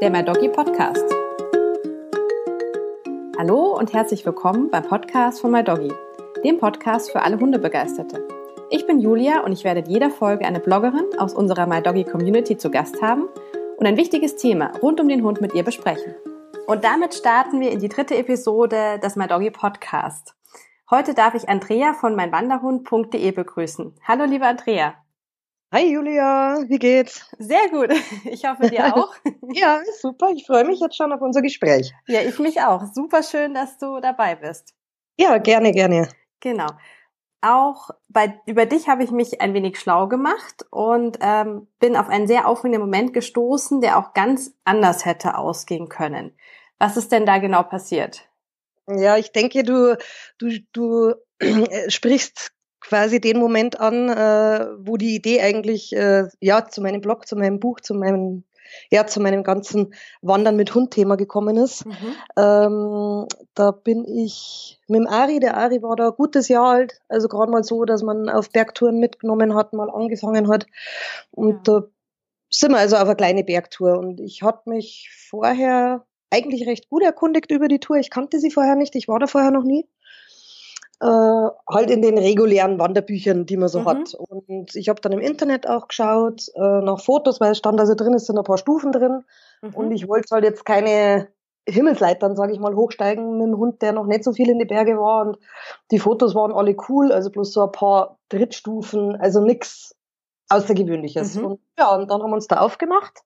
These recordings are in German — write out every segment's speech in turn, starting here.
der My Doggy Podcast. Hallo und herzlich willkommen beim Podcast von My Doggy, dem Podcast für alle Hundebegeisterte. Ich bin Julia und ich werde in jeder Folge eine Bloggerin aus unserer My Doggy Community zu Gast haben und ein wichtiges Thema rund um den Hund mit ihr besprechen. Und damit starten wir in die dritte Episode des My Doggy Podcast. Heute darf ich Andrea von meinwanderhund.de begrüßen. Hallo, liebe Andrea. Hi Julia, wie geht's? Sehr gut. Ich hoffe dir auch. ja, super. Ich freue mich jetzt schon auf unser Gespräch. Ja, ich mich auch. Super schön, dass du dabei bist. Ja, gerne, gerne. Genau. Auch bei, über dich habe ich mich ein wenig schlau gemacht und ähm, bin auf einen sehr aufregenden Moment gestoßen, der auch ganz anders hätte ausgehen können. Was ist denn da genau passiert? Ja, ich denke, du, du, du sprichst quasi den Moment an, äh, wo die Idee eigentlich äh, ja zu meinem Blog, zu meinem Buch, zu meinem ja zu meinem ganzen Wandern mit Hund-Thema gekommen ist. Mhm. Ähm, da bin ich mit dem Ari, der Ari war da ein gutes Jahr alt, also gerade mal so, dass man auf Bergtouren mitgenommen hat, mal angefangen hat. Und ja. da sind wir also auf eine kleine Bergtour. Und ich hatte mich vorher eigentlich recht gut erkundigt über die Tour. Ich kannte sie vorher nicht, ich war da vorher noch nie äh, halt in den regulären Wanderbüchern, die man so mhm. hat. Und ich habe dann im Internet auch geschaut äh, nach Fotos, weil es stand also drin, es sind ein paar Stufen drin. Mhm. Und ich wollte halt jetzt keine Himmelsleitern, sage ich mal, hochsteigen mit dem Hund, der noch nicht so viel in die Berge war. Und die Fotos waren alle cool, also bloß so ein paar Drittstufen, also nix Außergewöhnliches. Mhm. Und ja, und dann haben wir uns da aufgemacht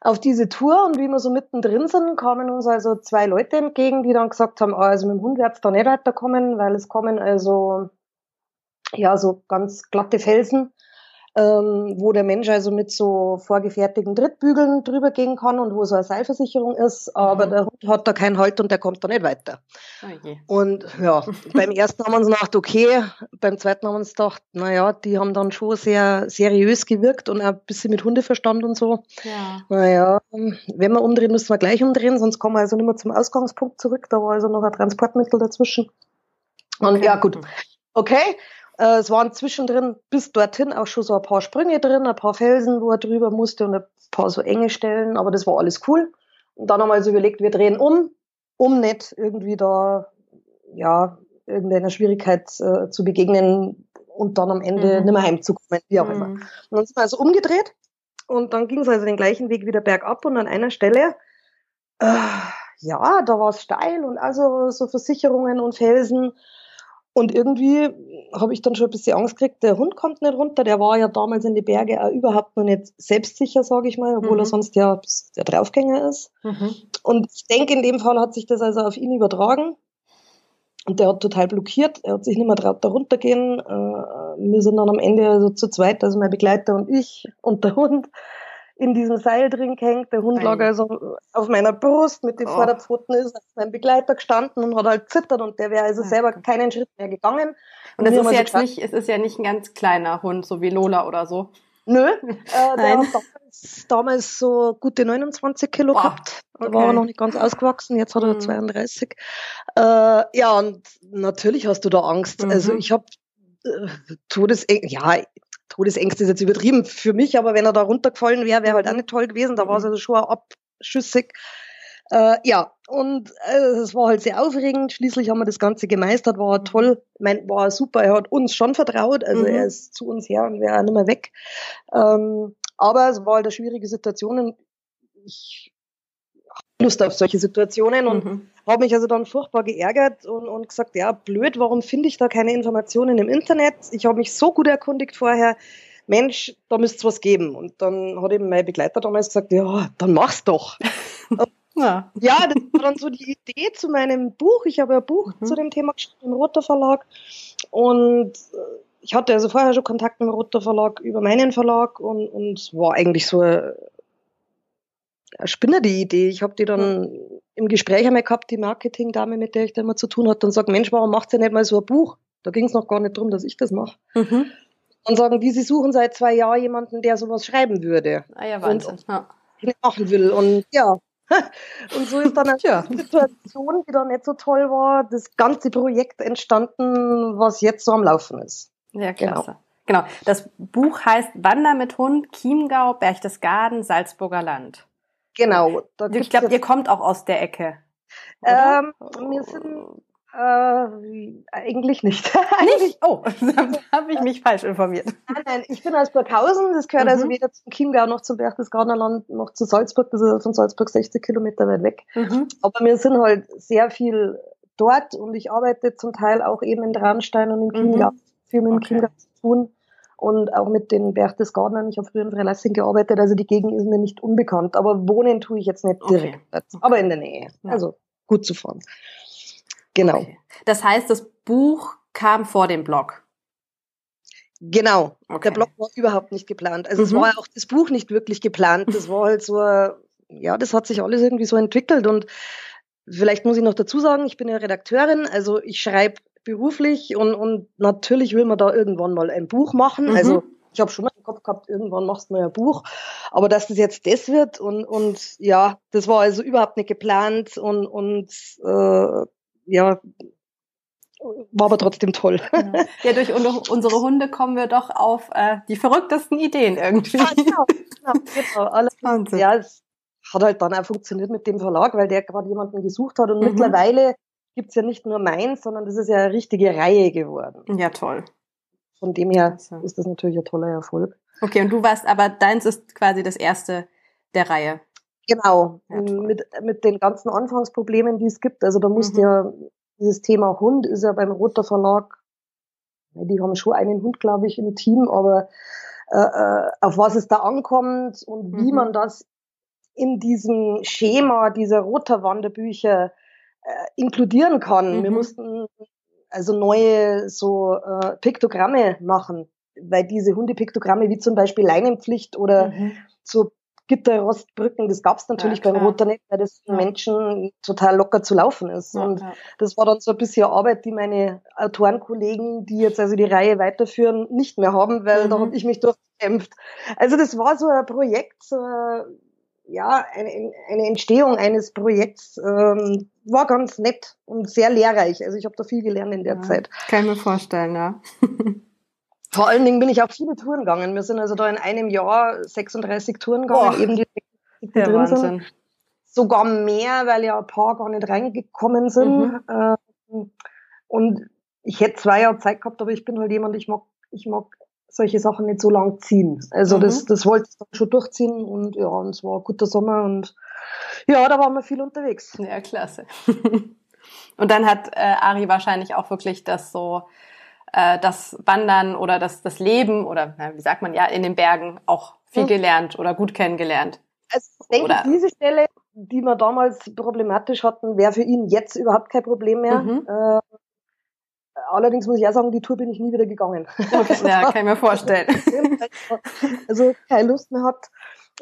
auf diese Tour und wie wir so mittendrin sind, kamen uns also zwei Leute entgegen, die dann gesagt haben, ah, also mit dem Hund wird's da nicht weiterkommen, weil es kommen also ja so ganz glatte Felsen ähm, wo der Mensch also mit so vorgefertigten Drittbügeln drüber gehen kann und wo so eine Seilversicherung ist, aber mhm. der Hund hat da keinen Halt und der kommt da nicht weiter. Okay. Oh und ja, beim ersten haben wir uns gedacht, okay, beim zweiten haben wir uns gedacht, naja, die haben dann schon sehr seriös gewirkt und auch ein bisschen mit Hundeverstand und so. Ja. Naja, wenn wir umdrehen, müssen wir gleich umdrehen, sonst kommen wir also nicht mehr zum Ausgangspunkt zurück. Da war also noch ein Transportmittel dazwischen. Und okay. ja, gut. Okay, äh, es waren zwischendrin bis dorthin auch schon so ein paar Sprünge drin, ein paar Felsen, wo er drüber musste und ein paar so enge Stellen, aber das war alles cool. Und dann haben wir also überlegt, wir drehen um, um nicht irgendwie da, ja, irgendeiner Schwierigkeit äh, zu begegnen und dann am Ende mhm. nicht mehr heimzukommen, wie auch mhm. immer. Und dann sind wir also umgedreht und dann ging es also den gleichen Weg wieder bergab und an einer Stelle, äh, ja, da war es steil und also so Versicherungen und Felsen und irgendwie habe ich dann schon ein bisschen Angst gekriegt, der Hund kommt nicht runter. Der war ja damals in die Berge auch überhaupt noch nicht selbstsicher, sage ich mal, obwohl mhm. er sonst ja der Draufgänger ist. Mhm. Und ich denke, in dem Fall hat sich das also auf ihn übertragen. Und der hat total blockiert. Er hat sich nicht mehr traut, da runtergehen. Äh, wir sind dann am Ende also zu zweit, also mein Begleiter und ich und der Hund in diesem Seil drin gehängt. Der Hund lag also auf meiner Brust mit den oh. Vorderpfoten ist meinem Begleiter gestanden und hat halt zittert und der wäre also selber keinen Schritt mehr gegangen. Und, es ist jetzt nicht, es ist ja nicht ein ganz kleiner Hund, so wie Lola oder so. Nö, äh, der hat damals, damals, so gute 29 Kilo Boah, gehabt. Da okay. war er noch nicht ganz ausgewachsen, jetzt hat er mhm. 32. Äh, ja, und natürlich hast du da Angst. Mhm. Also ich habe äh, Todes, ja, Todesängste ist jetzt übertrieben für mich, aber wenn er da runtergefallen wäre, wäre halt auch nicht toll gewesen. Da war es mhm. also schon abschüssig. Äh, ja, und äh, es war halt sehr aufregend. Schließlich haben wir das Ganze gemeistert, war mhm. toll, mein, war super. Er hat uns schon vertraut, also mhm. er ist zu uns her und wäre nicht mehr weg. Ähm, aber es war halt eine schwierige Situation. Ich Lust auf solche Situationen und mhm. habe mich also dann furchtbar geärgert und, und gesagt, ja, blöd, warum finde ich da keine Informationen im Internet? Ich habe mich so gut erkundigt vorher, Mensch, da müsste es was geben. Und dann hat eben mein Begleiter damals gesagt, ja, dann mach's doch. ja. ja, das war dann so die Idee zu meinem Buch. Ich habe ein Buch mhm. zu dem Thema geschrieben im Roter Verlag und äh, ich hatte also vorher schon Kontakt mit dem Roter Verlag über meinen Verlag und, und es war eigentlich so eine Spinner die Idee. Ich habe die dann mhm. im Gespräch einmal gehabt, die Marketingdame, mit der ich da immer zu tun hatte, und sagt, Mensch, warum macht ihr nicht mal so ein Buch? Da ging es noch gar nicht darum, dass ich das mache. Mhm. Und sagen die, sie suchen seit zwei Jahren jemanden, der sowas schreiben würde. Ah ja, Wahnsinn. Und ja. machen will. Und ja, und so ist dann eine ja. Situation, die dann nicht so toll war, das ganze Projekt entstanden, was jetzt so am Laufen ist. Ja, klasse. Genau. genau. Das Buch heißt Wander mit Hund, Chiemgau, Berchtesgaden, Salzburger Land. Genau. ich glaube, ihr kommt auch aus der Ecke. Ähm, wir sind äh, eigentlich nicht. nicht? Oh, da habe ich mich falsch informiert. Nein, nein, ich bin aus Burghausen, das gehört also mhm. also weder zum Chiemgau noch zum Berchtesgadener Land noch zu Salzburg, das ist von Salzburg 60 Kilometer weit weg. Mhm. Aber wir sind halt sehr viel dort und ich arbeite zum Teil auch eben in Traunstein und in Chiemgau, mhm. viel mit okay. Chiemgau zu tun und auch mit den Berchtesgadenern. Ich habe früher in Freilassing gearbeitet, also die Gegend ist mir nicht unbekannt, aber wohnen tue ich jetzt nicht direkt, okay. aber in der Nähe, also gut zu fahren. Genau. Okay. Das heißt, das Buch kam vor dem Blog. Genau. Okay. Der Blog war überhaupt nicht geplant. Also mhm. es war ja auch das Buch nicht wirklich geplant. Das war halt so, ja, das hat sich alles irgendwie so entwickelt und vielleicht muss ich noch dazu sagen, ich bin ja Redakteurin, also ich schreibe beruflich und, und natürlich will man da irgendwann mal ein Buch machen. Mhm. Also ich habe schon mal im Kopf gehabt, irgendwann machst du mal ein Buch, aber dass das jetzt das wird und, und ja, das war also überhaupt nicht geplant und, und äh, ja, war aber trotzdem toll. Ja, ja durch unsere Hunde kommen wir doch auf äh, die verrücktesten Ideen irgendwie. Ja, genau, genau, genau. Alles, ja, es hat halt dann auch funktioniert mit dem Verlag, weil der gerade jemanden gesucht hat und mhm. mittlerweile gibt's ja nicht nur meins, sondern das ist ja eine richtige Reihe geworden. Ja, toll. Von dem her ist das natürlich ein toller Erfolg. Okay, und du warst aber, deins ist quasi das erste der Reihe. Genau, ja, mit, mit den ganzen Anfangsproblemen, die es gibt. Also da musst mhm. ja, dieses Thema Hund ist ja beim Roter Verlag, die haben schon einen Hund, glaube ich, im Team, aber äh, äh, auf was es da ankommt und wie mhm. man das in diesem Schema dieser Roter Wanderbücher äh, inkludieren kann. Mhm. Wir mussten also neue so äh, Piktogramme machen, weil diese Hundepiktogramme wie zum Beispiel Leinenpflicht oder mhm. so Gitterrostbrücken, das gab es natürlich ja, beim Roter nicht, weil das für Menschen total locker zu laufen ist. Ja, und das war dann so ein bisschen Arbeit, die meine Autorenkollegen, die jetzt also die Reihe weiterführen, nicht mehr haben, weil mhm. da habe ich mich durchgekämpft. Also das war so ein Projekt, so ja, eine, eine Entstehung eines Projekts ähm, war ganz nett und sehr lehrreich. Also ich habe da viel gelernt in der Zeit. Kann ich mir vorstellen, ja. Vor allen Dingen bin ich auch viele Touren gegangen. Wir sind also da in einem Jahr 36 Touren gegangen, oh, eben die, die drin Wahnsinn. sind. Sogar mehr, weil ja ein paar gar nicht reingekommen sind. Mhm. Ähm, und ich hätte zwei Jahre Zeit gehabt, aber ich bin halt jemand, ich mag, ich mag solche Sachen nicht so lang ziehen. Also mhm. das, das wollte ich dann schon durchziehen und ja, und es war ein guter Sommer und ja, da waren wir viel unterwegs. Ja, klasse. und dann hat äh, Ari wahrscheinlich auch wirklich das so äh, das Wandern oder das, das Leben oder na, wie sagt man ja, in den Bergen auch viel mhm. gelernt oder gut kennengelernt. Also ich denke, oder? diese Stelle, die wir damals problematisch hatten, wäre für ihn jetzt überhaupt kein Problem mehr. Mhm. Äh, allerdings muss ich auch sagen, die Tour bin ich nie wieder gegangen. Okay, ja, kann ich mir vorstellen. also keine Lust mehr hat.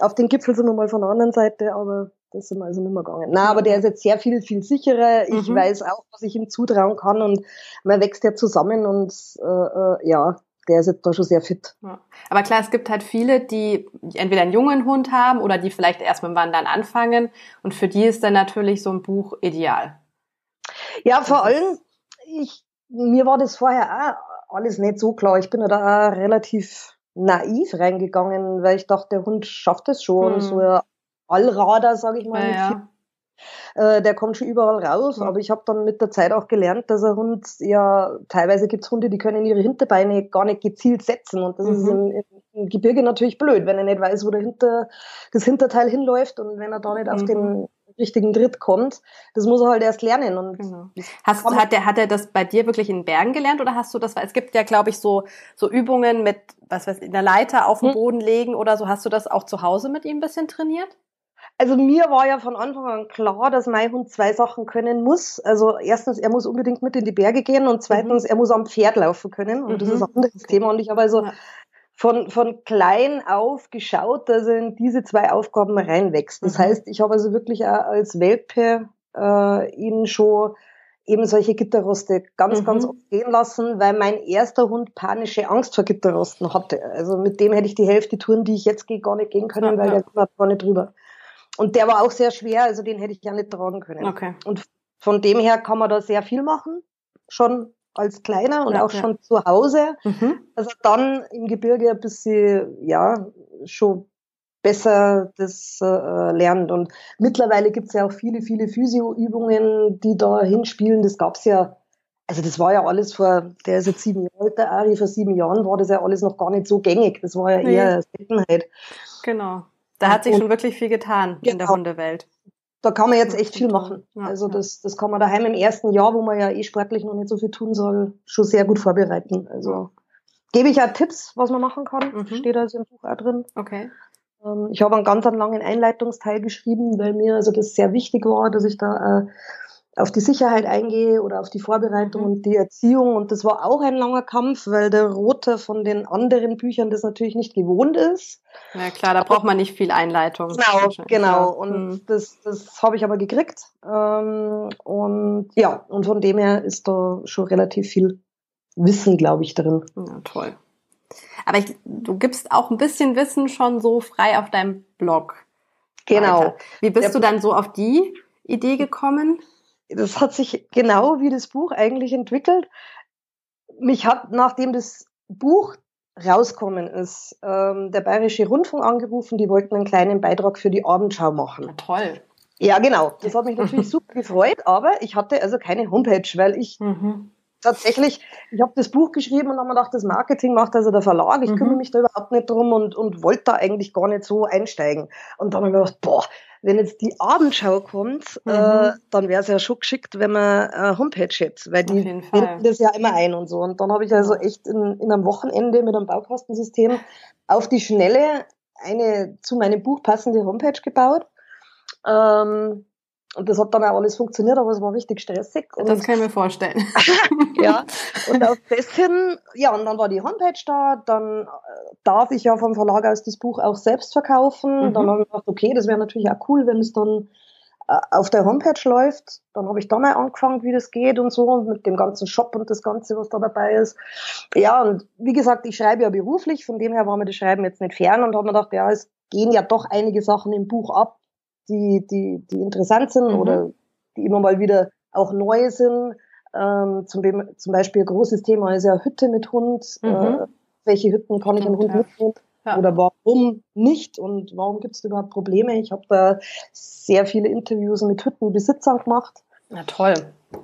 Auf den Gipfel sind wir mal von der anderen Seite, aber das sind wir also nicht mehr gegangen. Na, aber der ist jetzt sehr viel, viel sicherer. Ich mhm. weiß auch, was ich ihm zutrauen kann und man wächst ja zusammen und äh, äh, ja, der ist jetzt da schon sehr fit. Ja. Aber klar, es gibt halt viele, die entweder einen jungen Hund haben oder die vielleicht erst mit dem Wandern anfangen und für die ist dann natürlich so ein Buch ideal. Ja, vor allem, ich, mir war das vorher auch alles nicht so klar. Ich bin ja da auch relativ naiv reingegangen, weil ich dachte, der Hund schafft es schon. Mhm. So ein Allrader, sage ich mal. Ja, ja. Äh, der kommt schon überall raus, aber ich habe dann mit der Zeit auch gelernt, dass ein Hund ja teilweise gibt's Hunde, die können ihre Hinterbeine gar nicht gezielt setzen und das mhm. ist im, im, Gebirge natürlich blöd, wenn er nicht weiß, wo der Hinter, das Hinterteil hinläuft und wenn er da nicht mhm. auf den richtigen Tritt kommt. Das muss er halt erst lernen. Und genau. hast, hat, der, hat er das bei dir wirklich in Bergen gelernt oder hast du das, weil es gibt ja, glaube ich, so, so Übungen mit, was weiß ich, einer Leiter auf den hm. Boden legen oder so. Hast du das auch zu Hause mit ihm ein bisschen trainiert? Also mir war ja von Anfang an klar, dass mein Hund zwei Sachen können muss. Also erstens, er muss unbedingt mit in die Berge gehen und zweitens, mhm. er muss am Pferd laufen können. Und mhm. das ist ein anderes Thema. Und ich habe also ja. Von, von klein auf geschaut, dass er in diese zwei Aufgaben reinwächst. Das mhm. heißt, ich habe also wirklich auch als Welpe äh, ihn schon eben solche Gitterroste ganz, mhm. ganz oft gehen lassen, weil mein erster Hund panische Angst vor Gitterrosten hatte. Also mit dem hätte ich die Hälfte Touren, die ich jetzt gehe, gar nicht gehen können, ja, weil ja. der gar nicht drüber. Und der war auch sehr schwer, also den hätte ich ja nicht tragen können. Okay. Und von dem her kann man da sehr viel machen, schon als Kleiner und ja, auch ja. schon zu Hause. Mhm. Also dann im Gebirge ein bisschen, ja, schon besser das äh, lernt. Und mittlerweile gibt es ja auch viele, viele Physio-Übungen, die da hinspielen. Das gab es ja, also das war ja alles vor, der ist jetzt sieben Jahre alt, der Ari, vor sieben Jahren war das ja alles noch gar nicht so gängig. Das war ja nee. eher Seltenheit. Genau. Da hat sich und, schon wirklich viel getan genau. in der genau. Hundewelt. Da kann man jetzt echt viel machen. Ja, also das, das kann man daheim im ersten Jahr, wo man ja eh sportlich noch nicht so viel tun soll, schon sehr gut vorbereiten. Also gebe ich auch Tipps, was man machen kann. Mhm. Steht also im Buch auch drin. Okay. Ähm, ich habe einen ganz langen Einleitungsteil geschrieben, weil mir also das sehr wichtig war, dass ich da äh, auf die Sicherheit eingehe oder auf die Vorbereitung mhm. und die Erziehung. Und das war auch ein langer Kampf, weil der Rote von den anderen Büchern das natürlich nicht gewohnt ist. Ja klar, da braucht man nicht viel Einleitung. Genau, genau. Und mhm. das, das habe ich aber gekriegt. Ähm, und ja, und von dem her ist da schon relativ viel Wissen, glaube ich, drin. Ja, toll. Aber ich, du gibst auch ein bisschen Wissen schon so frei auf deinem Blog. Genau. Weiter. Wie bist Der du dann so auf die Idee gekommen? Das hat sich genau wie das Buch eigentlich entwickelt. Mich hat, nachdem das Buch rauskommen ist, ähm, der Bayerische Rundfunk angerufen, die wollten einen kleinen Beitrag für die Abendschau machen. Na, toll. Ja, genau. Das hat mich natürlich super gefreut, aber ich hatte also keine Homepage, weil ich mhm tatsächlich, ich habe das Buch geschrieben und habe mir gedacht, das Marketing macht also der Verlag, ich mhm. kümmere mich da überhaupt nicht drum und, und wollte da eigentlich gar nicht so einsteigen. Und dann habe ich mir gedacht, boah, wenn jetzt die Abendschau kommt, mhm. äh, dann wäre es ja schon geschickt, wenn man eine Homepage hätte, weil die binden das ja immer ein und so. Und dann habe ich also echt in, in einem Wochenende mit einem Baukastensystem auf die Schnelle eine zu meinem Buch passende Homepage gebaut. Ähm, und das hat dann auch alles funktioniert, aber es war richtig stressig. Und das kann ich mir vorstellen. ja, und auf das hin, ja, und dann war die Homepage da, dann äh, darf ich ja vom Verlag aus das Buch auch selbst verkaufen. Mhm. Dann habe ich gedacht, okay, das wäre natürlich auch cool, wenn es dann äh, auf der Homepage läuft. Dann habe ich da mal angefangen, wie das geht und so, mit dem ganzen Shop und das Ganze, was da dabei ist. Ja, und wie gesagt, ich schreibe ja beruflich, von dem her war mir das Schreiben jetzt nicht fern und habe mir gedacht, ja, es gehen ja doch einige Sachen im Buch ab, die, die, die interessant sind mhm. oder die immer mal wieder auch neu sind. Ähm, zum, zum Beispiel ein großes Thema ist ja Hütte mit Hund. Mhm. Äh, welche Hütten kann ich einen Hund ja. mitnehmen? Ja. Oder warum nicht und warum gibt es überhaupt Probleme? Ich habe da sehr viele Interviews mit Hüttenbesitzern gemacht. Na toll.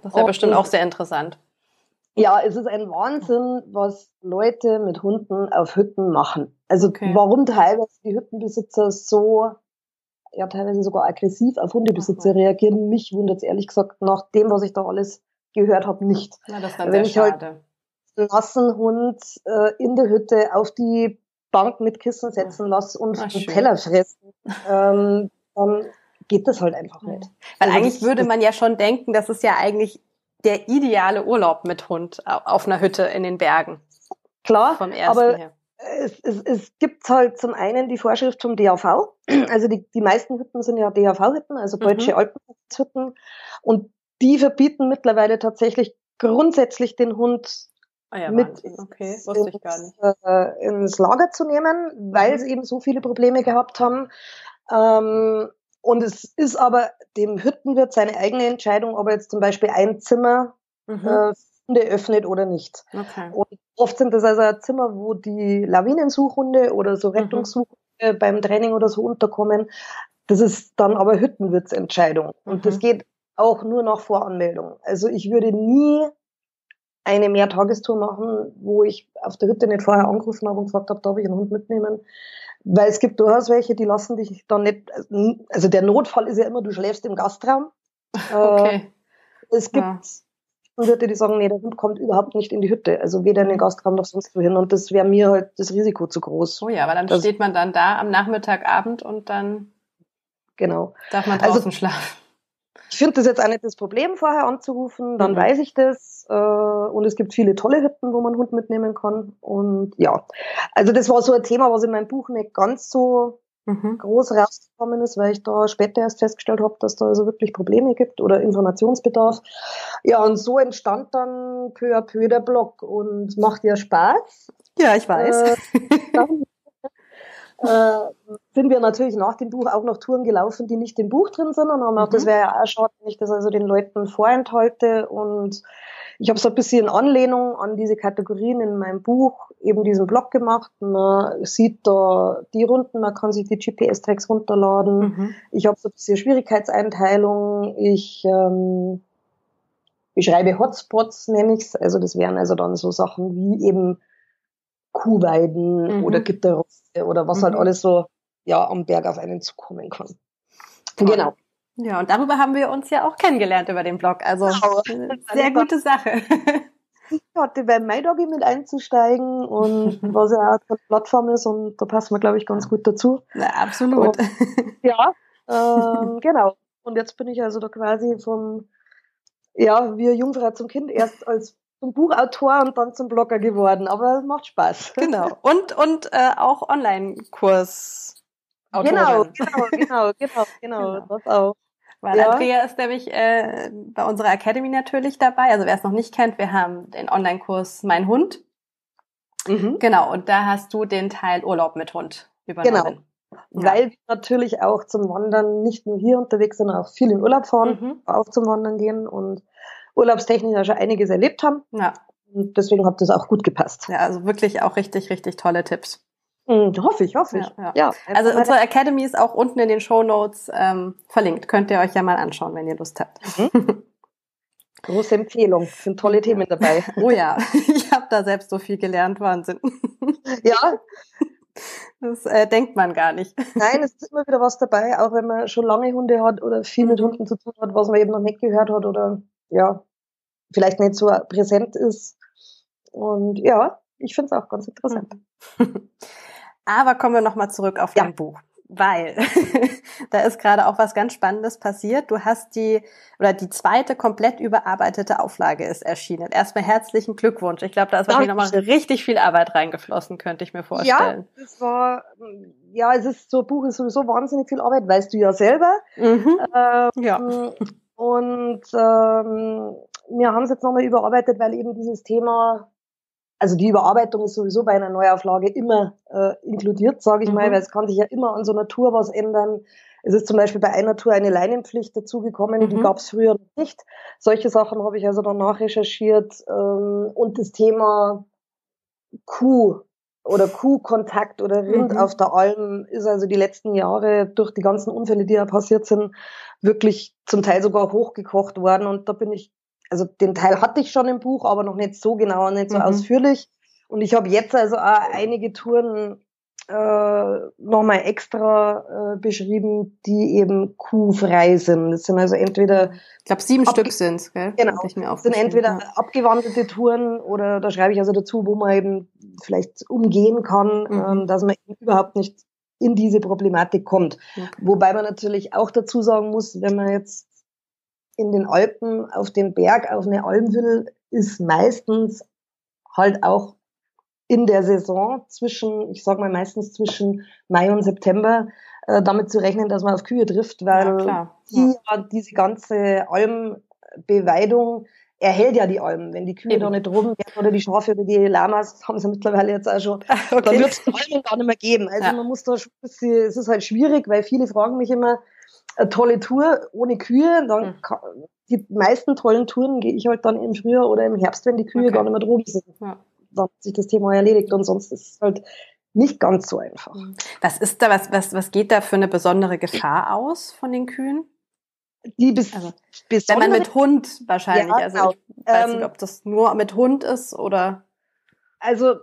Das ist ja bestimmt auch sehr interessant. Ja, es ist ein Wahnsinn, was Leute mit Hunden auf Hütten machen. Also okay. warum teilweise die Hüttenbesitzer so ja teilweise sogar aggressiv auf Hundebesitzer mhm. reagieren. Mich wundert es ehrlich gesagt nach dem, was ich da alles gehört habe, nicht. Ja, das dann Wenn ich halt schade. halt einen Hund äh, in der Hütte auf die Bank mit Kissen setzen lasse und Ach, einen Teller fressen, ähm, dann geht das halt einfach nicht. Weil also eigentlich würde man ja schon denken, das ist ja eigentlich der ideale Urlaub mit Hund auf einer Hütte in den Bergen. Klar, vom ersten aber her es, es, es gibt halt zum einen die Vorschrift zum DAV. Also die, die meisten Hütten sind ja DAV-Hütten, also deutsche mhm. Alpenhütten. Und die verbieten mittlerweile tatsächlich grundsätzlich den Hund ah ja, mit okay. Gar nicht. Äh, ins Lager zu nehmen, weil mhm. sie eben so viele Probleme gehabt haben. Ähm, und es ist aber dem Hüttenwirt seine eigene Entscheidung, ob er jetzt zum Beispiel ein Zimmer mhm. äh, Hunde öffnet oder nicht. Okay. Und oft sind das also Zimmer, wo die Lawinensuchhunde oder so. Rettungssuchhunde mhm. beim Training oder so unterkommen. Das ist dann aber Hüttenwirtsentscheidung. Und mhm. das geht auch nur nach Voranmeldung. Also ich würde nie eine Mehrtagestour machen, wo ich auf der Hütte nicht vorher angerufen habe und gefragt habe, darf ich einen Hund mitnehmen? Weil es gibt durchaus welche, die lassen dich dann nicht, also der Notfall ist ja immer, du schläfst im Gastraum. Okay. Äh, es gibt ja. Wirte, die sagen, nee, der Hund kommt überhaupt nicht in die Hütte. Also weder in den Gastraum noch sonst wohin. Und das wäre mir halt das Risiko zu groß. Oh ja, aber dann das, steht man dann da am Nachmittag, Abend und dann genau. darf man draußen also, schlafen. Ich finde das jetzt auch nicht das Problem, vorher anzurufen, dann mhm. weiß ich das. Äh, und es gibt viele tolle Hütten, wo man Hund mitnehmen kann. Und ja, also das war so ein Thema, was in meinem Buch nicht ganz so mhm. groß rausgekommen ist, weil ich da später erst festgestellt habe, dass da also wirklich Probleme gibt oder Informationsbedarf. Ja, und so entstand dann peu à peu der Blog und macht ja Spaß. Ja, ich weiß. Äh, dann, äh, sind wir natürlich nach dem Buch auch noch Touren gelaufen, die nicht im Buch drin sind und haben mhm. auch, das wäre ja auch schade, wenn ich das also den Leuten vorenthalte und ich habe so ein bisschen Anlehnung an diese Kategorien in meinem Buch eben diesen Blog gemacht. Man sieht da die Runden, man kann sich die GPS-Tracks runterladen. Mhm. Ich habe so ein bisschen Schwierigkeitseinteilung. Ich ähm, beschreibe Hotspots, nenne ich's. Also das wären also dann so Sachen wie eben Kuhweiden mhm. oder Gitterroste oder was halt mhm. halt alles so ja am Berg auf einen zukommen kann. Genau. Ja, und darüber haben wir uns ja auch kennengelernt über den Blog. Also genau. sehr gute Sache. Ich hatte bei MyDoggy mit einzusteigen und was ja auch eine Plattform ist und da passen wir, glaube ich, ganz gut dazu. Ja, absolut. Und, ja, ähm, genau. Und jetzt bin ich also da quasi vom, ja, wie Jungfrau zum Kind erst als zum Buchautor und dann zum Blogger geworden. Aber es macht Spaß. Genau. Und, und äh, auch Online-Kurs. Genau, genau, genau, genau, genau, das auch. Weil ja. Andrea ist nämlich äh, bei unserer Academy natürlich dabei. Also wer es noch nicht kennt, wir haben den Online-Kurs Mein Hund. Mhm. Genau, und da hast du den Teil Urlaub mit Hund übernommen. Genau. Ja. Weil wir natürlich auch zum Wandern nicht nur hier unterwegs, sondern auch viel in Urlaub fahren, mhm. auch zum Wandern gehen und urlaubstechnisch ja schon einiges erlebt haben. Ja. Und deswegen hat das auch gut gepasst. Ja, also wirklich auch richtig, richtig tolle Tipps. Mhm, hoffe ich, hoffe ich. Ja, ja. ja also unsere Academy ist auch unten in den Show Notes ähm, verlinkt. Könnt ihr euch ja mal anschauen, wenn ihr Lust habt. Mhm. Große Empfehlung. Sind tolle Themen dabei. Oh ja, ich habe da selbst so viel gelernt. Wahnsinn. Ja. Das äh, denkt man gar nicht. Nein, es ist immer wieder was dabei, auch wenn man schon lange Hunde hat oder viel mit mhm. Hunden zu tun hat, was man eben noch nicht gehört hat oder ja, vielleicht nicht so präsent ist. Und ja, ich finde es auch ganz interessant. Aber kommen wir nochmal zurück auf ja. dein Buch. Weil da ist gerade auch was ganz Spannendes passiert. Du hast die oder die zweite komplett überarbeitete Auflage ist erschienen. Erstmal herzlichen Glückwunsch. Ich glaube, da ist wahrscheinlich nochmal richtig viel Arbeit reingeflossen, könnte ich mir vorstellen. Ja, es war, ja, es ist so ein Buch ist sowieso wahnsinnig viel Arbeit, weißt du ja selber. Mhm. Ähm, ja. Und ähm, wir haben es jetzt nochmal überarbeitet, weil eben dieses Thema also die Überarbeitung ist sowieso bei einer Neuauflage immer äh, inkludiert, sage ich mhm. mal, weil es kann sich ja immer an so einer Tour was ändern. Es ist zum Beispiel bei einer Tour eine Leinenpflicht dazugekommen, mhm. die gab es früher noch nicht. Solche Sachen habe ich also danach recherchiert. Ähm, und das Thema Kuh oder Kuhkontakt oder Rind mhm. auf der Alm ist also die letzten Jahre durch die ganzen Unfälle, die ja passiert sind, wirklich zum Teil sogar hochgekocht worden. Und da bin ich also den Teil hatte ich schon im Buch, aber noch nicht so genau und nicht so mhm. ausführlich. Und ich habe jetzt also auch einige Touren äh, nochmal extra äh, beschrieben, die eben kuhfrei sind. Das sind also entweder ich glaube sieben Stück sind gell? Genau, das sind entweder ja. abgewanderte Touren oder da schreibe ich also dazu, wo man eben vielleicht umgehen kann, mhm. ähm, dass man eben überhaupt nicht in diese Problematik kommt. Okay. Wobei man natürlich auch dazu sagen muss, wenn man jetzt in den Alpen auf dem Berg auf eine Alm will, ist meistens halt auch in der Saison zwischen, ich sag mal meistens zwischen Mai und September, äh, damit zu rechnen, dass man auf Kühe trifft, weil ja, die, ja. diese ganze Almbeweidung erhält ja die Almen. Wenn die Kühe Eben. da nicht rum werden oder die Schafe oder die Lamas, haben sie mittlerweile jetzt auch schon, okay. dann wird es die Almen gar nicht mehr geben. Also ja. man muss da schon es ist halt schwierig, weil viele fragen mich immer, eine tolle Tour ohne Kühe. Dann mhm. kann, die meisten tollen Touren gehe ich halt dann im Frühjahr oder im Herbst, wenn die Kühe okay. gar nicht mehr drum sind. Ja. Dann hat sich das Thema erledigt und sonst ist es halt nicht ganz so einfach. Mhm. Was ist da, was, was, was geht da für eine besondere Gefahr aus von den Kühen? Die bis, also, wenn man mit Hund wahrscheinlich, ja, also ich genau. weiß nicht, ähm, ob das nur mit Hund ist oder. Also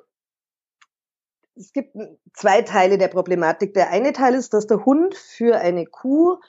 es gibt zwei Teile der Problematik. Der eine Teil ist, dass der Hund für eine Kuh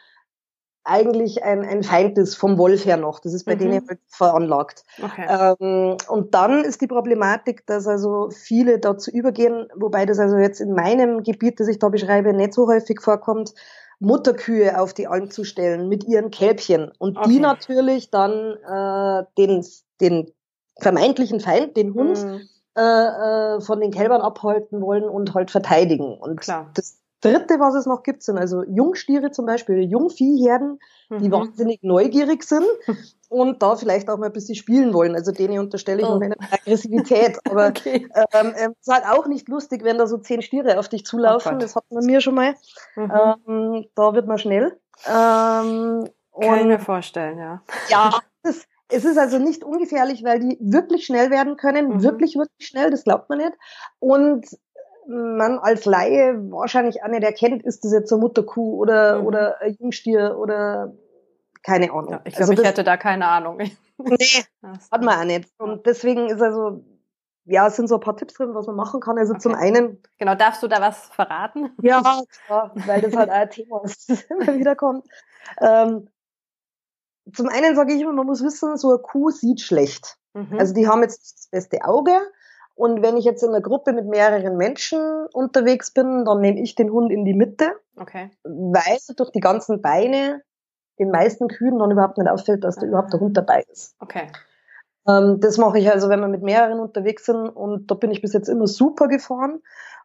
eigentlich ein, ein Feind ist vom Wolf her noch. Das ist bei mhm. denen halt veranlagt. Okay. Ähm, und dann ist die Problematik, dass also viele dazu übergehen, wobei das also jetzt in meinem Gebiet, das ich da beschreibe, nicht so häufig vorkommt, Mutterkühe auf die Alm zu stellen mit ihren Kälbchen und okay. die natürlich dann äh, den, den vermeintlichen Feind, den Hund, mhm. äh, äh, von den Kälbern abhalten wollen und halt verteidigen. Und Klar. das Dritte, was es noch gibt, sind also Jungstiere zum Beispiel, Jungviehherden, die mhm. wahnsinnig neugierig sind und da vielleicht auch mal ein bisschen spielen wollen. Also denen unterstelle ich oh. noch eine Aggressivität. Aber okay. ähm, es ist halt auch nicht lustig, wenn da so zehn Stiere auf dich zulaufen. Oh das hat man mir schon mal. Mhm. Ähm, da wird man schnell. Ähm, Kann ich mir vorstellen, ja. Ja, das, es ist also nicht ungefährlich, weil die wirklich schnell werden können, mhm. wirklich, wirklich schnell, das glaubt man nicht. Und man als Laie wahrscheinlich auch nicht erkennt, ist das jetzt eine Mutterkuh oder, mhm. oder ein Jungstier oder keine Ahnung. Ja, ich glaube, also ich hätte da keine Ahnung. Nee, hat man auch nicht. Und deswegen ist also, ja, es sind so ein paar Tipps drin, was man machen kann. Also okay. zum einen. Genau, darfst du da was verraten? Ja, klar, weil das halt auch ein Thema ist, das immer wieder kommt. Ähm, zum einen sage ich immer, man muss wissen, so eine Kuh sieht schlecht. Mhm. Also die haben jetzt das beste Auge. Und wenn ich jetzt in einer Gruppe mit mehreren Menschen unterwegs bin, dann nehme ich den Hund in die Mitte. Okay. Weil durch die ganzen Beine den meisten Kühen dann überhaupt nicht auffällt, dass da überhaupt der Hund dabei ist. Okay. Ähm, das mache ich also, wenn wir mit mehreren unterwegs sind und da bin ich bis jetzt immer super gefahren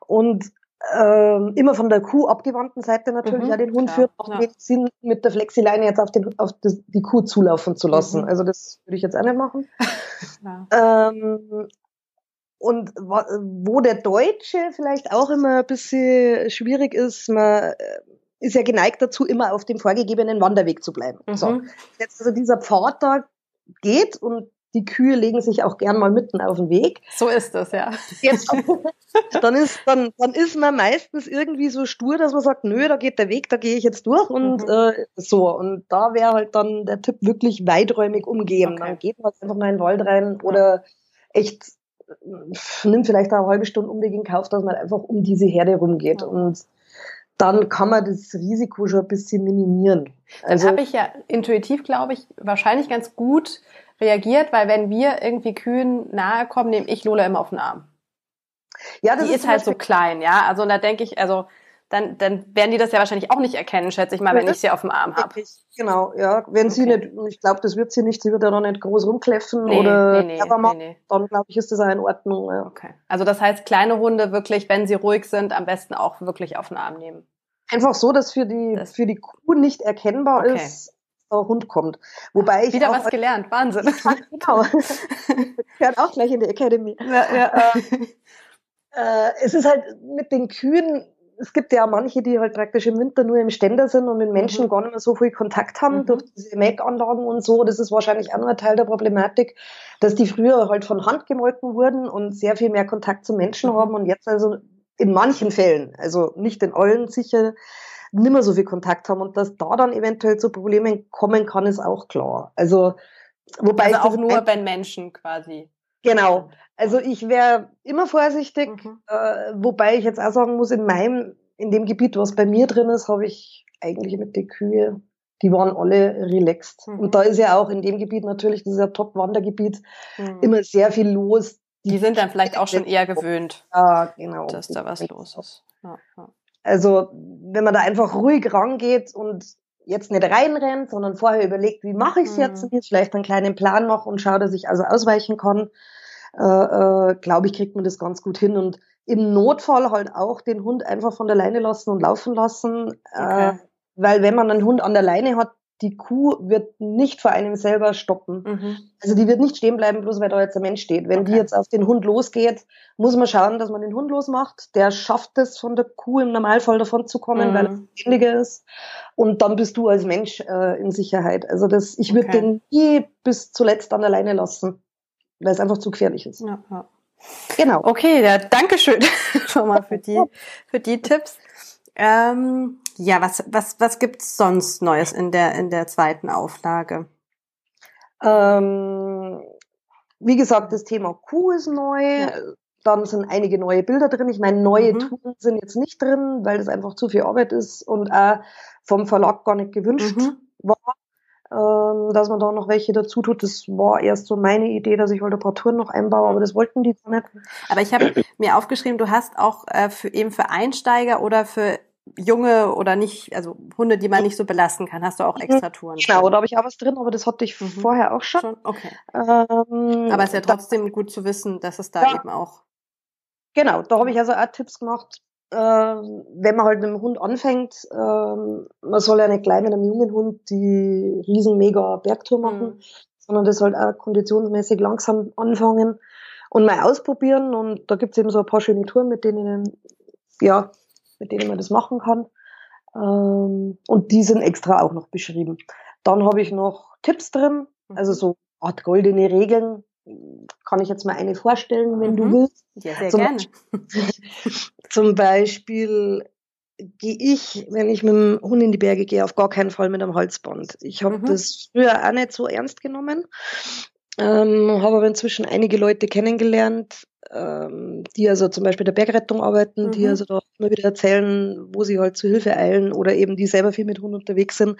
und ähm, immer von der Kuh abgewandten Seite natürlich mhm, auch den Hund führt, macht ja. Sinn, mit der Flexileine jetzt auf, den, auf das, die Kuh zulaufen zu lassen. Mhm. Also das würde ich jetzt auch nicht machen. Ja. Ähm, und wo der Deutsche vielleicht auch immer ein bisschen schwierig ist, man äh, ist ja geneigt dazu, immer auf dem vorgegebenen Wanderweg zu bleiben. Mhm. So. Jetzt also dieser Pfad da geht und die Kühe legen sich auch gern mal mitten auf den Weg. So ist das, ja. Jetzt, dann, ist, dann, dann ist man meistens irgendwie so stur, dass man sagt, nö, da geht der Weg, da gehe ich jetzt durch und mhm. äh, so. Und da wäre halt dann der Tipp wirklich weiträumig umgehen. Okay. Dann geht man einfach mal in den Wald rein oder echt nimmt vielleicht eine halbe Stunde Umweg in Kauf, dass man einfach um diese Herde rumgeht. Mhm. Und dann kann man das Risiko schon ein bisschen minimieren. Also habe ich ja intuitiv, glaube ich, wahrscheinlich ganz gut reagiert, weil wenn wir irgendwie Kühen nahe kommen, nehme ich Lola immer auf den Arm. Ja, das die ist, ist halt so klein, ja. Also da denke ich, also dann, dann werden die das ja wahrscheinlich auch nicht erkennen, schätze ich mal, wenn ich sie auf dem Arm habe. Genau, ja. Wenn okay. sie nicht, ich glaube, das wird sie nicht, sie wird ja noch nicht groß rumkläffen nee, oder nee, nee, nee, nee. dann glaube ich, ist das auch in Ordnung. Ja. Okay. Also das heißt, kleine Hunde wirklich, wenn sie ruhig sind, am besten auch wirklich auf den Arm nehmen. Einfach so, dass für die, das für die Kuh nicht erkennbar okay. ist, der Hund kommt. Wobei ich Wieder was gelernt, Wahnsinn. genau. Gehört auch gleich in die Academy. Ja, ja. Äh, äh, es ist halt mit den Kühen es gibt ja auch manche, die halt praktisch im Winter nur im Ständer sind und mit Menschen mhm. gar nicht mehr so viel Kontakt haben mhm. durch diese Melkanlagen und so. Das ist wahrscheinlich auch noch ein Teil der Problematik, dass die früher halt von Hand gemolken wurden und sehr viel mehr Kontakt zu Menschen mhm. haben und jetzt also in manchen Fällen, also nicht in allen sicher, nimmer so viel Kontakt haben und dass da dann eventuell zu Problemen kommen kann, ist auch klar. Also wobei also auch nur, wenn Menschen quasi Genau. Also ich wäre immer vorsichtig, mhm. äh, wobei ich jetzt auch sagen muss, in meinem, in dem Gebiet, was bei mir drin ist, habe ich eigentlich mit den Kühe, die waren alle relaxed. Mhm. Und da ist ja auch in dem Gebiet natürlich, das ist ja Top-Wandergebiet, mhm. immer sehr viel los. Die, die sind dann vielleicht auch schon eher gewöhnt, ja, genau. dass da was los ist. Ja, ja. Also wenn man da einfach ruhig rangeht und jetzt nicht reinrennt, sondern vorher überlegt, wie mache ich es jetzt, mhm. jetzt vielleicht einen kleinen Plan mache und schaue, dass ich also ausweichen kann, äh, äh, glaube ich, kriegt man das ganz gut hin. Und im Notfall halt auch den Hund einfach von der Leine lassen und laufen lassen. Äh, okay. Äh, weil wenn man einen Hund an der Leine hat, die Kuh wird nicht vor einem selber stoppen. Mhm. Also die wird nicht stehen bleiben, bloß weil da jetzt ein Mensch steht. Wenn okay. die jetzt auf den Hund losgeht, muss man schauen, dass man den Hund losmacht. Der schafft es, von der Kuh im Normalfall davon zu kommen, mhm. weil er ständiger ist. Und dann bist du als Mensch äh, in Sicherheit. Also das, ich würde okay. den nie bis zuletzt an der Leine lassen, weil es einfach zu gefährlich ist. Ja, ja. Genau. Okay, ja, danke schön schon mal für die, für die Tipps. Ähm, ja, was, was, was gibt's sonst Neues in der, in der zweiten Auflage? Ähm, wie gesagt, das Thema Kuh ist neu. Ja. Dann sind einige neue Bilder drin. Ich meine, neue mhm. Touren sind jetzt nicht drin, weil das einfach zu viel Arbeit ist und auch vom Verlag gar nicht gewünscht mhm. war, ähm, dass man da noch welche dazu tut. Das war erst so meine Idee, dass ich halt ein paar Touren noch einbaue, aber das wollten die nicht. Aber ich habe mir aufgeschrieben, du hast auch äh, für eben für Einsteiger oder für junge oder nicht, also Hunde, die man nicht so belasten kann, hast du auch mhm. extra Touren. Genau, da habe ich auch was drin, aber das hatte ich mhm. vorher auch schon. schon? Okay. Ähm, aber es ist ja trotzdem gut zu wissen, dass es da ja, eben auch. Genau, da habe ich also auch Tipps gemacht, äh, wenn man halt mit dem Hund anfängt, äh, man soll ja nicht gleich mit einem jungen Hund die riesen mega Bergtour machen, mhm. sondern das halt auch konditionsmäßig langsam anfangen und mal ausprobieren. Und da gibt's eben so ein paar schöne Touren, mit denen ja mit denen man das machen kann. Ähm, und die sind extra auch noch beschrieben. Dann habe ich noch Tipps drin, also mhm. so Art goldene Regeln. Kann ich jetzt mal eine vorstellen, wenn Mhm. du willst. Ja, sehr Zum gerne. Zum Beispiel gehe ich, wenn ich mit dem Hund in die Berge gehe, auf gar keinen Fall mit einem Halsband. Ich habe Mhm. das früher auch nicht so ernst genommen, ähm, habe aber inzwischen einige Leute kennengelernt, ähm, die also zum Beispiel der Bergrettung arbeiten, die Mhm. also da immer wieder erzählen, wo sie halt zu Hilfe eilen oder eben die selber viel mit Hunden unterwegs sind.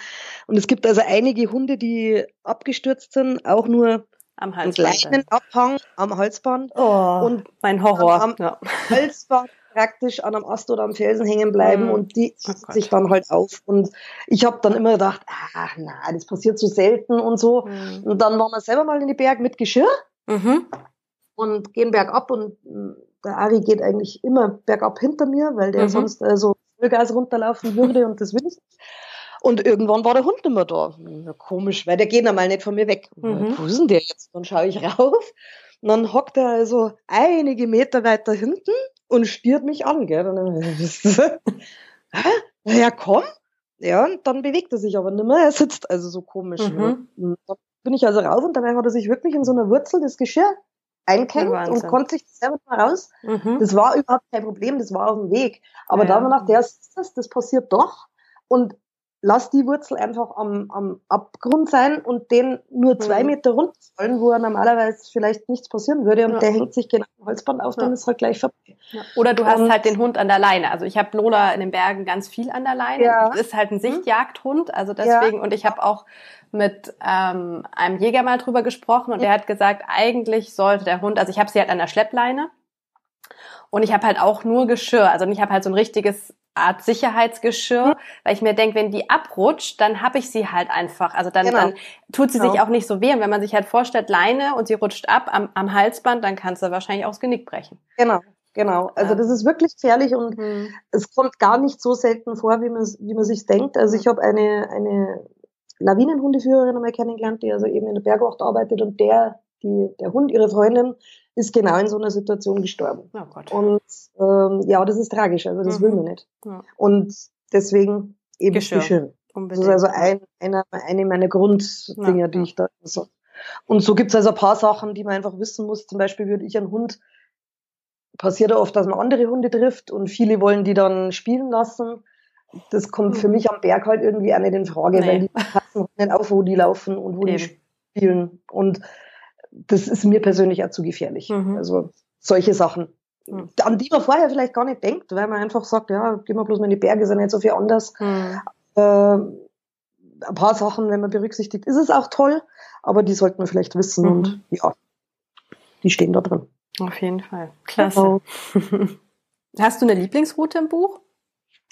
Und es gibt also einige Hunde, die abgestürzt sind, auch nur Am einen Halsband. kleinen Abhang am Halsband Oh, und mein Horror. am- ja. Halsband praktisch an einem Ast oder am Felsen hängen bleiben Mhm. und die Oh sich dann halt auf. Und ich habe dann immer gedacht, ah, na, das passiert so selten und so. Mhm. Und dann waren wir selber mal in die Berg mit Geschirr Mhm. Und gehen bergab und mm, der Ari geht eigentlich immer bergab hinter mir, weil der Mhm. sonst äh, so Vollgas runterlaufen würde und das will ich nicht. Und irgendwann war der Hund nicht mehr da. Na, komisch, weil der geht einmal nicht von mir weg. Mhm. Wo ist denn der jetzt? Dann schaue ich rauf. Und dann hockt er also einige Meter weiter hinten und stiert mich an. Gell? Und dann, ja, komm. Ja, und dann bewegt er sich aber nicht mehr. Er sitzt also so komisch. Mhm. Ja. Dann bin ich also rauf und dabei hat er sich wirklich in so einer Wurzel das Geschirr eingehängt Ja, und konnte sich selber mehr raus. Mhm. Das war überhaupt kein Problem, das war auf dem Weg. Aber Ja. da haben wir gedacht, ja, ist das, das passiert doch. Und lass die Wurzel einfach am, am Abgrund sein und den nur zwei Mhm. Meter runterfallen, wo er normalerweise vielleicht nichts passieren würde. Und Ja. der hängt sich genau am Holzband auf, dann Ja. ist halt gleich vorbei. Ja. Oder du hast Und- halt den Hund an der Leine. Also ich habe Lola in den Bergen ganz viel an der Leine. Ja. Das ist halt ein Sichtjagdhund, also deswegen. Und ich habe auch mit ähm, einem Jäger mal drüber gesprochen und der hat gesagt, eigentlich sollte der Hund, also ich habe sie halt an der Schleppleine und ich habe halt auch nur Geschirr, also ich habe halt so ein richtiges Art Sicherheitsgeschirr, weil ich mir denke, wenn die abrutscht, dann habe ich sie halt einfach. Also dann, Genau. dann tut sie sich Genau. auch nicht so weh. Und wenn man sich halt vorstellt, Leine und sie rutscht ab am, am Halsband, dann kannst du wahrscheinlich auch das Genick brechen. Genau, genau. Also das ist wirklich gefährlich und Mhm. es kommt gar nicht so selten vor, wie man wie man sich denkt. Also ich habe eine eine Lawinenhundeführerin einmal kennengelernt, die also eben in der Bergwacht arbeitet und der die der Hund ihre Freundin ist genau in so einer Situation gestorben. Oh Gott. Und ähm, ja, das ist tragisch. Also das Mhm. will man nicht. Ja. Und deswegen eben Geschirr. Geschirr. Das ist also ein, einer, eine meiner Grunddinge, Ja, die ja. ich da so. Und so gibt's also ein paar Sachen, die man einfach wissen muss. Zum Beispiel würde ich einen Hund, passiert ja oft, dass man andere Hunde trifft und viele wollen die dann spielen lassen. Das kommt für Mhm. mich am Berg halt irgendwie auch nicht in Frage, Nee. weil die passen nicht auf, wo die laufen und wo die Eben. spielen. Und das ist mir persönlich auch zu gefährlich. Mhm. Also solche Sachen, Mhm. an die man vorher vielleicht gar nicht denkt, weil man einfach sagt, ja, gehen wir bloß mal in die Berge, ist ja nicht so viel anders. Hm. Äh, ein paar Sachen, wenn man berücksichtigt, ist es auch toll, aber die sollte man vielleicht wissen Mhm. und ja, die stehen da drin. Auf jeden Fall. Klasse. Genau. Hast du eine Lieblingsroute im Buch?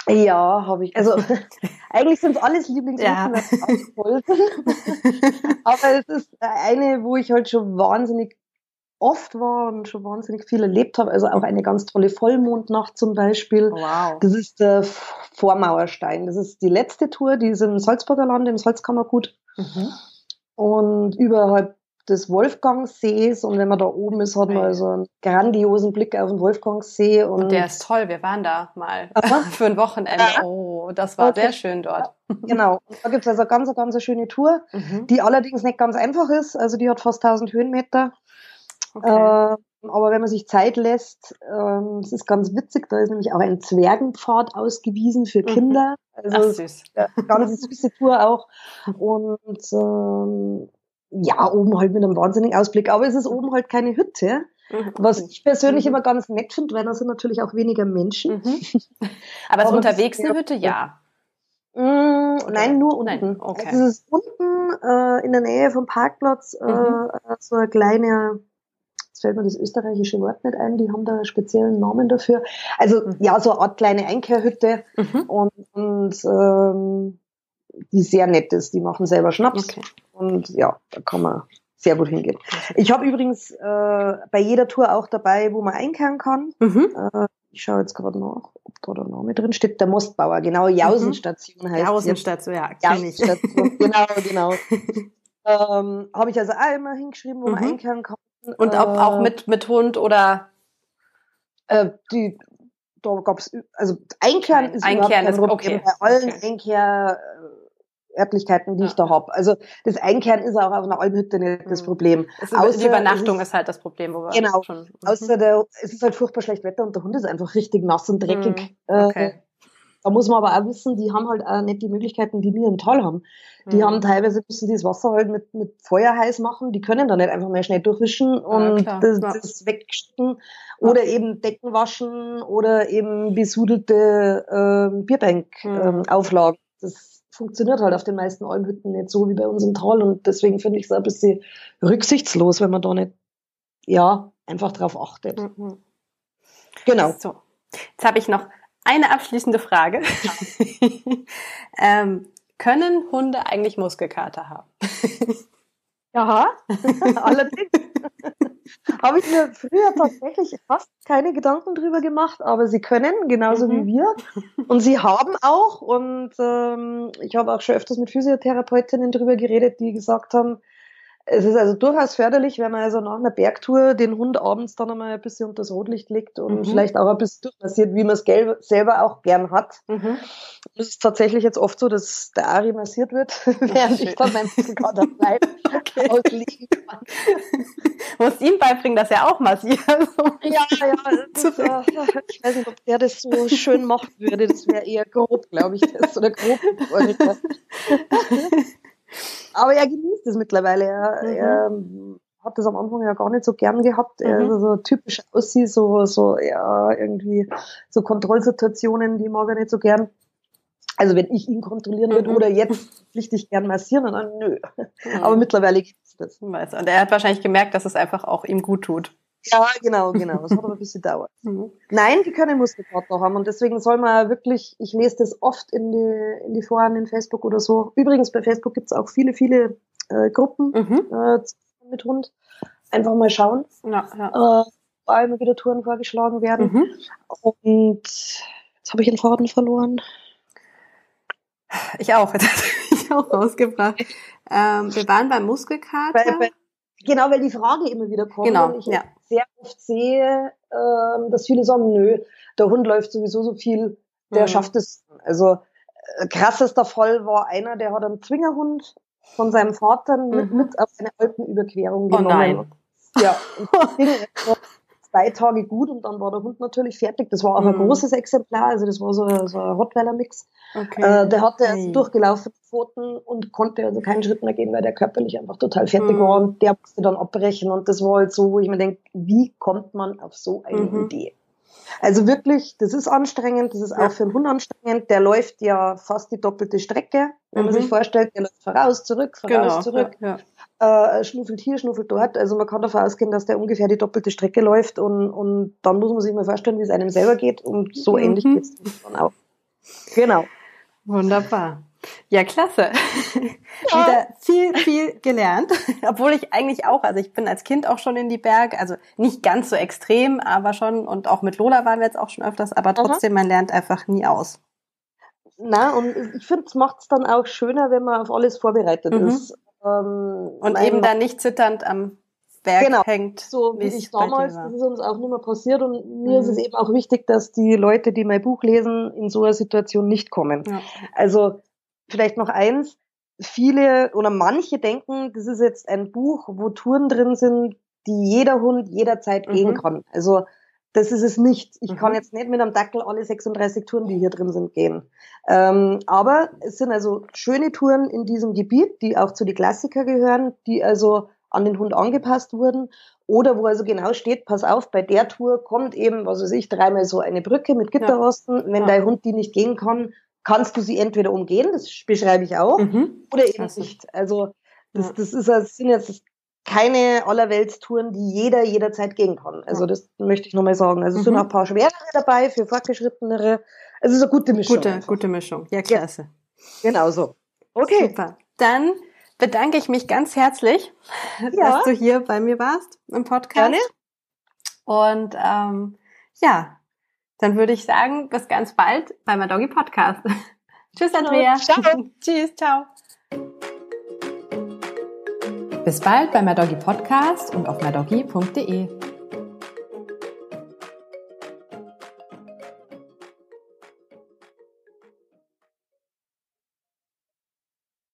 Ja, habe ich. Also eigentlich sind es alles sind. aber es ist eine, wo ich halt schon wahnsinnig oft war und schon wahnsinnig viel erlebt habe. Also auch eine ganz tolle Vollmondnacht zum Beispiel. Wow. Das ist der Vormauerstein. Das ist die letzte Tour, die ist im Salzburger Land, im Salzkammergut. Mhm. Und überhalb des Wolfgangsees. Und wenn man da oben ist, hat man also einen grandiosen Blick auf den Wolfgangsee. Und, Und der ist toll. Wir waren da mal für ein Wochenende. Oh, das war Okay. sehr schön dort. Genau. Und da gibt's also eine ganz, ganz eine schöne Tour, Mhm. die allerdings nicht ganz einfach ist. Also die hat fast 1000 Höhenmeter. Okay. Äh, aber wenn man sich Zeit lässt, ähm, es ist ganz witzig, da ist nämlich auch ein Zwergenpfad ausgewiesen für Mhm. Kinder. Also Ach, es süß. Ja, ganz süße Tour auch. Und ähm, ja, oben halt mit einem wahnsinnigen Ausblick. Aber es ist oben halt keine Hütte. Mhm. Was ich persönlich Mhm. immer ganz nett finde, weil da sind natürlich auch weniger Menschen. Mhm. Aber ist Aber unterwegs eine Hütte? Ja. Mm, nein, nur unten. Nein, okay. Also es ist unten äh, in der Nähe vom Parkplatz äh, Mhm. so ein kleiner, jetzt fällt mir das österreichische Wort nicht ein, die haben da einen speziellen Namen dafür. Also Mhm. ja, so eine Art kleine Einkehrhütte und, und ähm, die sehr nett ist. Die machen selber Schnaps Okay. und ja, da kann man sehr gut hingehen. Ich habe übrigens äh, bei jeder Tour auch dabei, wo man einkehren kann. Mhm. Äh, ich schaue jetzt gerade nach, ob da der Name drin steht. Der Mostbauer, genau, Jausenstation heißt die. Jausenstation, ja, kenn ich. Genau, genau. ähm, habe ich also auch immer hingeschrieben, wo man Mhm. einkehren kann. Und ob Äh, auch mit, mit Hund oder Äh, die, da gab's, ü- also Einkehren ist Einkehren überhaupt kein ist Problem. okay. Bei allen Okay. Einkehr Örtlichkeiten, die ja. ich da hab. Also das Einkehren ist auch auf einer Almhütte nicht das mhm. Problem. Ist, Außer, die Übernachtung ist, ist, halt das Problem. Wo wir genau. Schon, mhm. Außer der, es ist halt furchtbar schlecht Wetter und der Hund ist einfach richtig nass und dreckig. Mhm. Okay. Äh, da muss man aber auch wissen, die haben halt auch nicht die Möglichkeiten, die wir im Tal haben. Die mhm. haben teilweise müssen die das Wasser halt mit, mit Feuer heiß machen. Die können da nicht einfach mehr schnell durchwischen und ja, das, das wegstecken. Oder ja. eben Decken waschen oder eben besudelte äh, Bierbank-Auflagen. Mhm. Ähm, das funktioniert halt auf den meisten Almhütten nicht so wie bei uns im Tal. Und deswegen finde ich es ein bisschen rücksichtslos, wenn man da nicht, ja, einfach drauf achtet. Mhm. Genau. So. Jetzt habe ich noch eine abschließende Frage. ähm, können Hunde eigentlich Muskelkater haben? ja, allerdings. Habe ich mir früher tatsächlich fast keine Gedanken drüber gemacht, aber sie können, genauso mhm. wie wir. Und sie haben auch, und ähm, ich habe auch schon öfters mit Physiotherapeutinnen drüber geredet, die gesagt haben, es ist also durchaus förderlich, wenn man also nach einer Bergtour den Hund abends dann einmal ein bisschen unter das Rotlicht legt und mhm. vielleicht auch ein bisschen durchmassiert, wie man es selber auch gern hat. Mhm. Es ist tatsächlich jetzt oft so, dass der Ari massiert wird, während ich dann mein Muskelkater bleibe okay. ausliegen kann. Musst ihm beibringen, dass er auch massiert. ja, ja, ist, ja, ich weiß nicht, ob der das so schön machen würde. Das wäre eher grob, glaube ich, das oder grob. Aber er genießt es mittlerweile. Er, mhm. er hat das am Anfang ja gar nicht so gern gehabt. Mhm. Er so typisch aussieht, so, so, ja, irgendwie so Kontrollsituationen, die mag er nicht so gern. Also wenn ich ihn kontrollieren würde mhm. oder jetzt richtig gern massieren, dann nö. Mhm. Aber mittlerweile gibt es das. Und er hat wahrscheinlich gemerkt, dass es einfach auch ihm gut tut. Ja, genau, genau. Das hat aber ein bisschen dauert. Mhm. Nein, die können Muskelkater haben und deswegen soll man wirklich, ich lese das oft in die, in die Foren in Facebook oder so. Übrigens, bei Facebook gibt's auch viele, viele äh, Gruppen mhm. äh, mit Hund. Einfach mal schauen. Ja, ja. Äh, wo immer wieder Touren vorgeschlagen werden. Mhm. Und jetzt habe ich den Faden verloren. Ich auch, jetzt ich auch rausgebracht. Ähm, wir waren beim Muskelkater. Bei, bei, genau, weil die Frage immer wieder kommt. Genau, und ich ja. sehr oft sehe, äh, dass viele sagen, nö, der Hund läuft sowieso so viel, der mhm. schafft es. Also äh, krassester Fall war einer, der hat einen Zwingerhund von seinem Vater mit, mhm. mit auf eine Alpenüberquerung genommen. Oh nein. Ja, und zwei Tage gut und dann war der Hund natürlich fertig. Das war auch mhm. ein großes Exemplar, also das war so, so ein Rottweiler-Mix. Okay. Äh, der hatte hey. durchgelaufene Pfoten und konnte also keinen Schritt mehr gehen, weil der körperlich einfach total fertig mhm. war und der musste dann abbrechen und das war halt so, wo ich mir denke, wie kommt man auf so eine mhm. Idee? Also wirklich, das ist anstrengend, das ist ja. auch für den Hund anstrengend. Der läuft ja fast die doppelte Strecke. Wenn mhm. man sich mhm. vorstellt, läuft voraus, zurück, voraus, genau. zurück. Ja, ja. Äh, schnuffelt hier, schnuffelt dort. Also man kann davon ausgehen, dass der ungefähr die doppelte Strecke läuft und, und dann muss man sich mal vorstellen, wie es einem selber geht und so mhm. ähnlich geht es dann auch. Genau. Wunderbar. Ja, klasse. Ja. Wieder viel, viel gelernt. Obwohl ich eigentlich auch, also ich bin als Kind auch schon in die Berge, also nicht ganz so extrem, aber schon, und auch mit Lola waren wir jetzt auch schon öfters, aber trotzdem, man lernt einfach nie aus. Na, und ich finde, es macht es dann auch schöner, wenn man auf alles vorbereitet mhm. ist. Ähm, und eben dann nicht zitternd am Berg genau. hängt. So wie ich damals, das ist uns auch nicht mehr passiert und mir mhm. ist es eben auch wichtig, dass die Leute, die mein Buch lesen, in so einer Situation nicht kommen. Ja. Also vielleicht noch eins, viele oder manche denken, das ist jetzt ein Buch, wo Touren drin sind, die jeder Hund jederzeit mhm. gehen kann. Also das ist es nicht. Ich mhm. kann jetzt nicht mit einem Dackel alle 36 Touren, die hier drin sind, gehen. Ähm, aber es sind also schöne Touren in diesem Gebiet, die auch zu den Klassiker gehören, die also an den Hund angepasst wurden. Oder wo also genau steht, pass auf, bei der Tour kommt eben, was weiß ich, dreimal so eine Brücke mit Gitterrosten. Ja. Wenn ja. dein Hund die nicht gehen kann, kannst du sie entweder umgehen, das beschreibe ich auch, mhm. oder eben nicht. Also das, das, ist, das sind jetzt keine Allerweltstouren, die jeder jederzeit gehen kann. Also das möchte ich nochmal sagen. Also es mhm. sind auch ein paar schwerere dabei für fortgeschrittenere. Also es ist eine gute Mischung. Gute, gute Mischung. Ja, klasse. Ja, genau so. Okay. Super. Dann bedanke ich mich ganz herzlich, ja. dass du hier bei mir warst im Podcast. Gerne. Und ähm, ja, dann würde ich sagen, bis ganz bald bei meinem Doggy Podcast. Tschüss, Andrea. Ciao. Tschüss, ciao. Bis bald bei MyDoggy Podcast und auf mydoggy.de.